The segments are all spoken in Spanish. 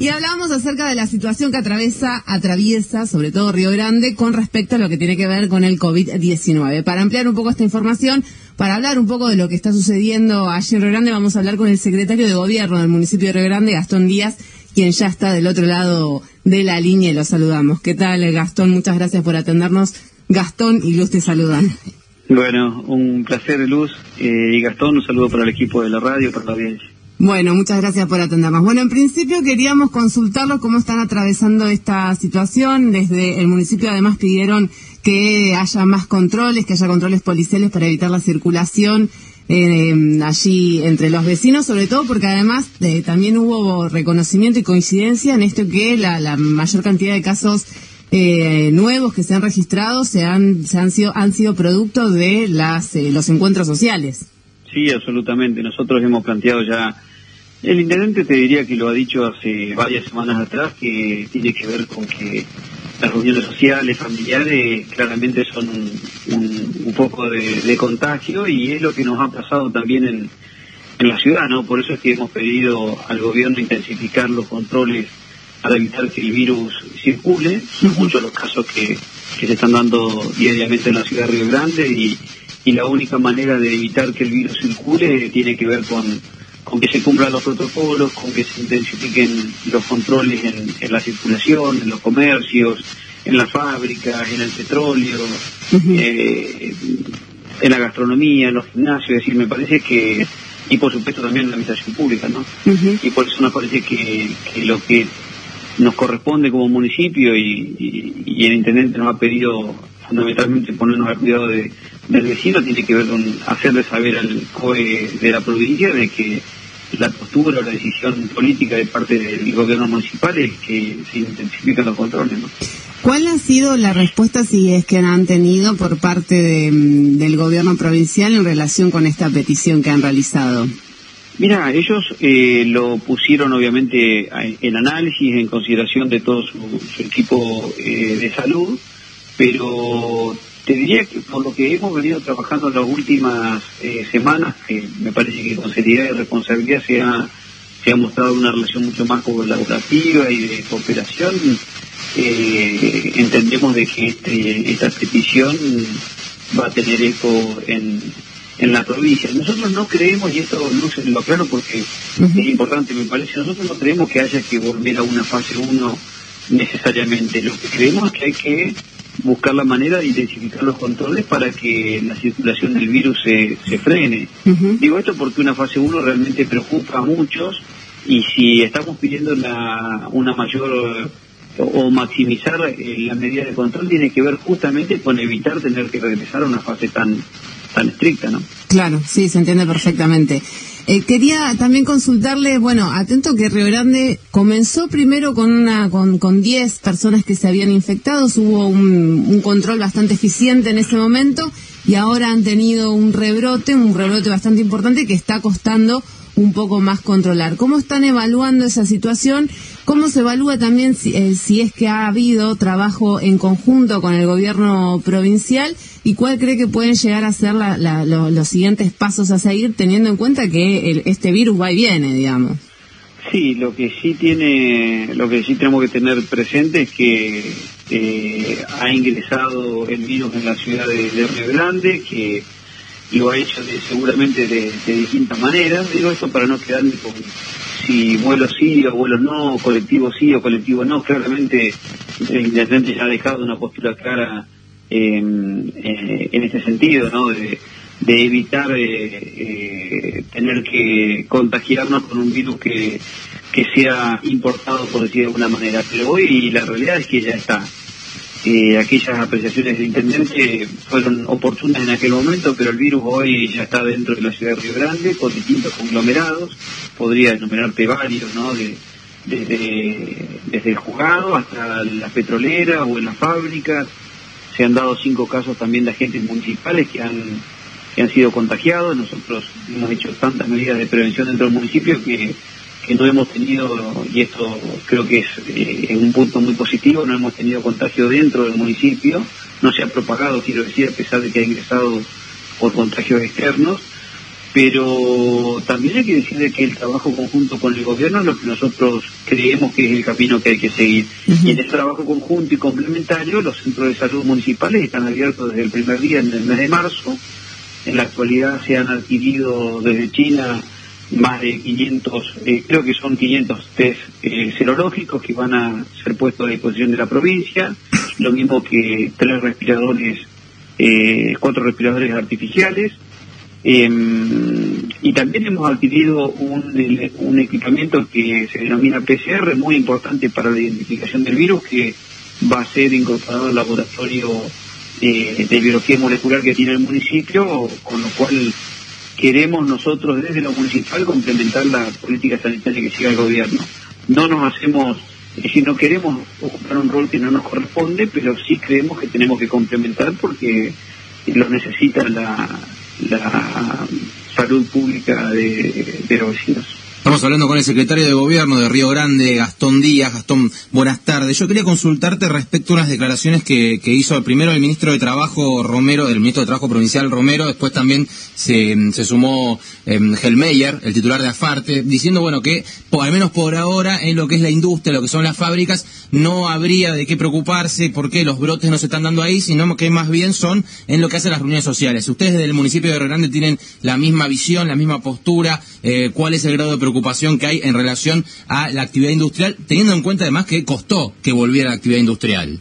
Y hablamos acerca de la situación que atraviesa, atraviesa, sobre todo Río Grande, con respecto a lo que tiene que ver con el COVID-19. Para ampliar un poco esta información, para hablar un poco de lo que está sucediendo allí en Río Grande, vamos a hablar con el secretario de Gobierno del municipio de Río Grande, Gastón Díaz, quien ya está del otro lado de la línea y lo saludamos. ¿Qué tal, Gastón? Muchas gracias por atendernos. Gastón y Luz te saludan. Bueno, un placer, Luz. Eh, y Gastón, un saludo para el equipo de la radio, para la audiencia. Bueno, muchas gracias por atendernos. Bueno, en principio queríamos consultarlos cómo están atravesando esta situación. Desde el municipio además pidieron que haya más controles, que haya controles policiales para evitar la circulación eh, allí entre los vecinos, sobre todo porque además eh, también hubo reconocimiento y coincidencia en esto que la, mayor cantidad de casos eh, nuevos que se han registrado se han, se han sido han sido producto de las los encuentros sociales. Sí, absolutamente. Nosotros hemos planteado ya el intendente te diría que lo ha dicho hace varias semanas atrás, que tiene que ver con que las reuniones sociales, familiares, claramente son un, poco de, contagio y es lo que nos ha pasado también en, la ciudad, ¿no? Por eso es que hemos pedido al gobierno intensificar los controles para evitar que el virus circule. Son muchos los casos que, se están dando diariamente en la ciudad de Río Grande y la única manera de evitar que el virus circule tiene que ver con con que se cumplan los protocolos, con que se intensifiquen los controles en, la circulación, en los comercios, en las fábricas, en el petróleo, eh, en la gastronomía, en los gimnasios, es decir, me parece que, y por supuesto también en la administración pública, ¿no? Y por eso nos parece que, lo que nos corresponde como municipio y, el intendente nos ha pedido fundamentalmente ponernos al cuidado de, del vecino, tiene que ver con hacerle saber al COE de la provincia de que la postura o la decisión política de parte del gobierno municipal es que se intensifiquen los controles. ¿Cuál ha sido la respuesta, si es que han tenido, por parte mm, del gobierno provincial en relación con esta petición que han realizado? Mira, ellos eh, lo pusieron obviamente en análisis, en consideración de todo su, equipo eh, de salud, pero te diría que por lo que hemos venido trabajando en las últimas eh, semanas, que me parece que con seriedad y responsabilidad se ha, se ha mostrado una relación mucho más colaborativa y de cooperación, eh, entendemos de que este, esta petición va a tener eco en, en la provincia. Nosotros no creemos, y esto luce lo aclaro porque es importante me parece, nosotros no creemos que haya que volver a una fase 1 necesariamente. Lo que creemos es que hay que buscar la manera de intensificar los controles para que la circulación del virus se, se frene. Digo esto porque una fase 1 realmente preocupa a muchos y si estamos pidiendo una mayor o maximizar eh, la medida de control tiene que ver justamente con evitar tener que regresar a una fase tan tan estricta, ¿no? Claro, sí, se entiende perfectamente. Eh, quería también consultarle, bueno, atento que Río Grande comenzó primero con una con, con 10 personas que se habían infectado, hubo un, un, control bastante eficiente en ese momento y ahora han tenido un rebrote, un rebrote bastante importante que está costando un poco más controlar. ¿Cómo están evaluando esa situación? ¿Cómo se evalúa también si, eh, si, es que ha habido trabajo en conjunto con el gobierno provincial y cuál cree que pueden llegar a ser los siguientes pasos a seguir teniendo en cuenta que este virus va y viene, digamos? Sí, lo que sí tiene, lo que sí tenemos que tener presente es que eh, ha ingresado el virus en la ciudad de, de Río Grande, que lo ha hecho seguramente de, distintas maneras. Digo eso para no quedarme con si vuelos sí o vuelos no, colectivos sí o colectivos no. Claramente el intendente ya ha dejado una postura clara en, eh, en ese sentido, ¿no? De, evitar eh, eh, tener que contagiarnos con un virus que, que sea importado, por decir de alguna manera. Pero hoy la realidad es que ya está eh, aquellas apreciaciones del intendente fueron oportunas en aquel momento, pero el virus hoy ya está dentro de la ciudad de Río Grande con distintos conglomerados, podría enumerarte varios, ¿no? desde, desde el juzgado hasta las petroleras o en las fábricas. Se han dado cinco casos también de agentes municipales que han, que han sido contagiados. Nosotros hemos hecho tantas medidas de prevención dentro del municipio que que no hemos tenido, y esto creo que eh, es, un punto muy positivo, no hemos tenido contagio dentro del municipio, no se ha propagado, quiero decir, a pesar de que ha ingresado por contagios externos. pero también hay que decirle que el trabajo conjunto con el gobierno es lo que nosotros creemos que es el camino que hay que seguir. Y en ese trabajo conjunto y complementario, los centros de salud municipales están abiertos desde el primer día, en el mes de marzo. En la actualidad se han adquirido desde China más de 500, eh, creo que son 500 test eh, serológicos que van a ser puestos a disposición de la provincia, lo mismo que tres respiradores, eh, cuatro respiradores artificiales. Em, y también hemos adquirido un, un, equipamiento que se denomina PCR, muy importante para la identificación del virus, que va a ser incorporado al laboratorio de biología molecular que tiene el municipio, con lo cual queremos nosotros desde lo municipal complementar la política sanitaria que siga el gobierno. No nos hacemos, es decir, no queremos ocupar un rol que no nos corresponde, pero sí creemos que tenemos que complementar porque lo necesita la, salud pública de, de los vecinos. Estamos hablando con el secretario de Gobierno de Río Grande, Gastón Díaz. Gastón, buenas tardes. Yo quería consultarte respecto a unas declaraciones que, hizo primero el ministro de Trabajo Romero, el ministro de Trabajo provincial Romero, después también se, sumó eh, Helmeyer, el titular de Afarte, diciendo, bueno, que al menos por ahora en lo que es la industria, lo que son las fábricas, no habría de qué preocuparse porque los brotes no se están dando ahí, sino que más bien son en lo que hacen las reuniones sociales. Ustedes del municipio de Río Grande tienen la misma visión, la misma postura. Eh, ¿Cuál es el grado de preocupación? Preocupación que hay en relación a la actividad industrial, teniendo en cuenta además que costó que volviera la actividad industrial.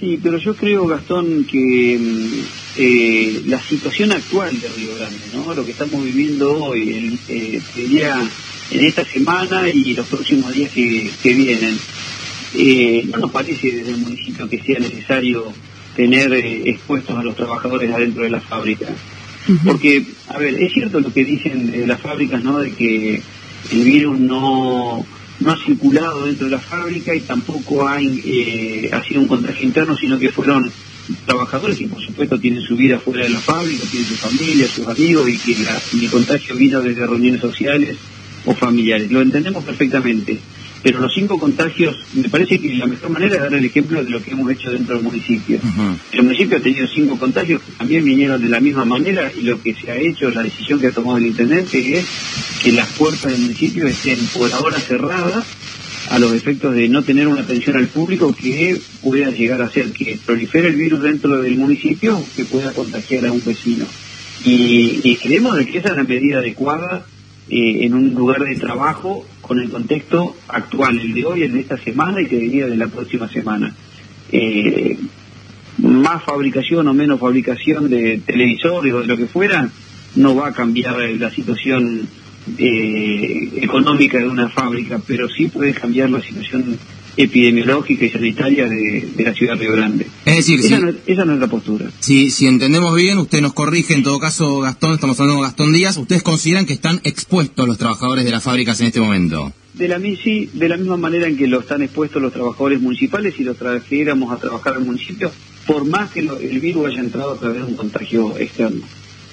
Sí, pero yo creo, Gastón, que mm, eh, la situación actual de Río Grande, ¿no? lo que estamos viviendo hoy, eh, en esta semana y los próximos días que, vienen, eh, no nos parece desde el municipio que sea necesario tener expuestos a los trabajadores adentro de la fábrica. Porque, a ver, es cierto lo que dicen de las fábricas, ¿no? De que el virus no, no ha circulado dentro de la fábrica y tampoco hay, eh, ha sido un contagio interno, sino que fueron trabajadores que por supuesto tienen su vida fuera de la fábrica, tienen su familia, sus amigos y que el contagio vino desde reuniones sociales o familiares. Lo entendemos perfectamente pero los cinco contagios, me parece que la mejor manera es dar el ejemplo de lo que hemos hecho dentro del municipio. El municipio ha tenido cinco contagios que también vinieron de la misma manera y lo que se ha hecho, la decisión que ha tomado el intendente es que las puertas del municipio estén por ahora cerradas a los efectos de no tener una atención al público que pueda llegar a ser que prolifere el virus dentro del municipio que pueda contagiar a un vecino. Y, creemos que esa es la medida adecuada eh, en un lugar de trabajo con el contexto actual, el de hoy, el de esta semana y que venía de la próxima semana. Eh, más fabricación o menos fabricación de televisores o de lo que fuera, no va a cambiar la situación eh, económica de una fábrica, pero sí puede cambiar la situación epidemiológica y sanitaria de, la ciudad de Río Grande. Es decir, esa, no, esa no es la postura. Si, si entendemos bien, usted nos corrige, en todo caso, Gastón, estamos hablando de Gastón Díaz, ¿ustedes consideran que están expuestos los trabajadores de las fábricas en este momento? De la, sí, de la misma manera en que lo están expuestos los trabajadores municipales y los trajéramos a trabajar al municipio, por más que el virus haya entrado a través de un contagio externo.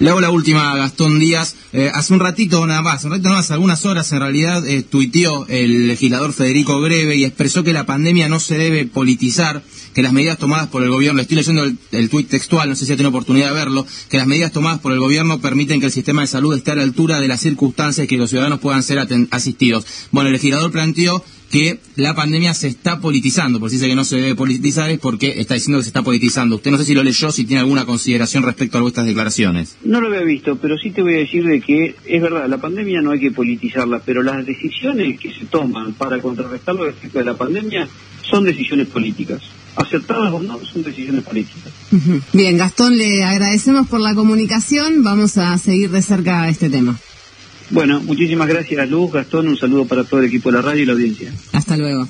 Le hago la última Gastón Díaz. Eh, hace un ratito nada más, un ratito nada más, algunas horas en realidad, eh, tuiteó el legislador Federico Greve y expresó que la pandemia no se debe politizar, que las medidas tomadas por el gobierno, estoy leyendo el, tuit textual, no sé si ha tenido oportunidad de verlo, que las medidas tomadas por el gobierno permiten que el sistema de salud esté a la altura de las circunstancias y que los ciudadanos puedan ser asistidos. Bueno, el legislador planteó que la pandemia se está politizando. Por si dice que no se debe politizar es porque está diciendo que se está politizando. Usted no sé si lo leyó, si tiene alguna consideración respecto a vuestras declaraciones. No lo había visto, pero sí te voy a decir de que es verdad, la pandemia no hay que politizarla, pero las decisiones que se toman para contrarrestar los efectos de la pandemia son decisiones políticas. Acertadas o no, son decisiones políticas. Bien, Gastón, le agradecemos por la comunicación. Vamos a seguir de cerca este tema. Bueno, muchísimas gracias, Luz, Gastón, un saludo para todo el equipo de la radio y la audiencia. Hasta luego.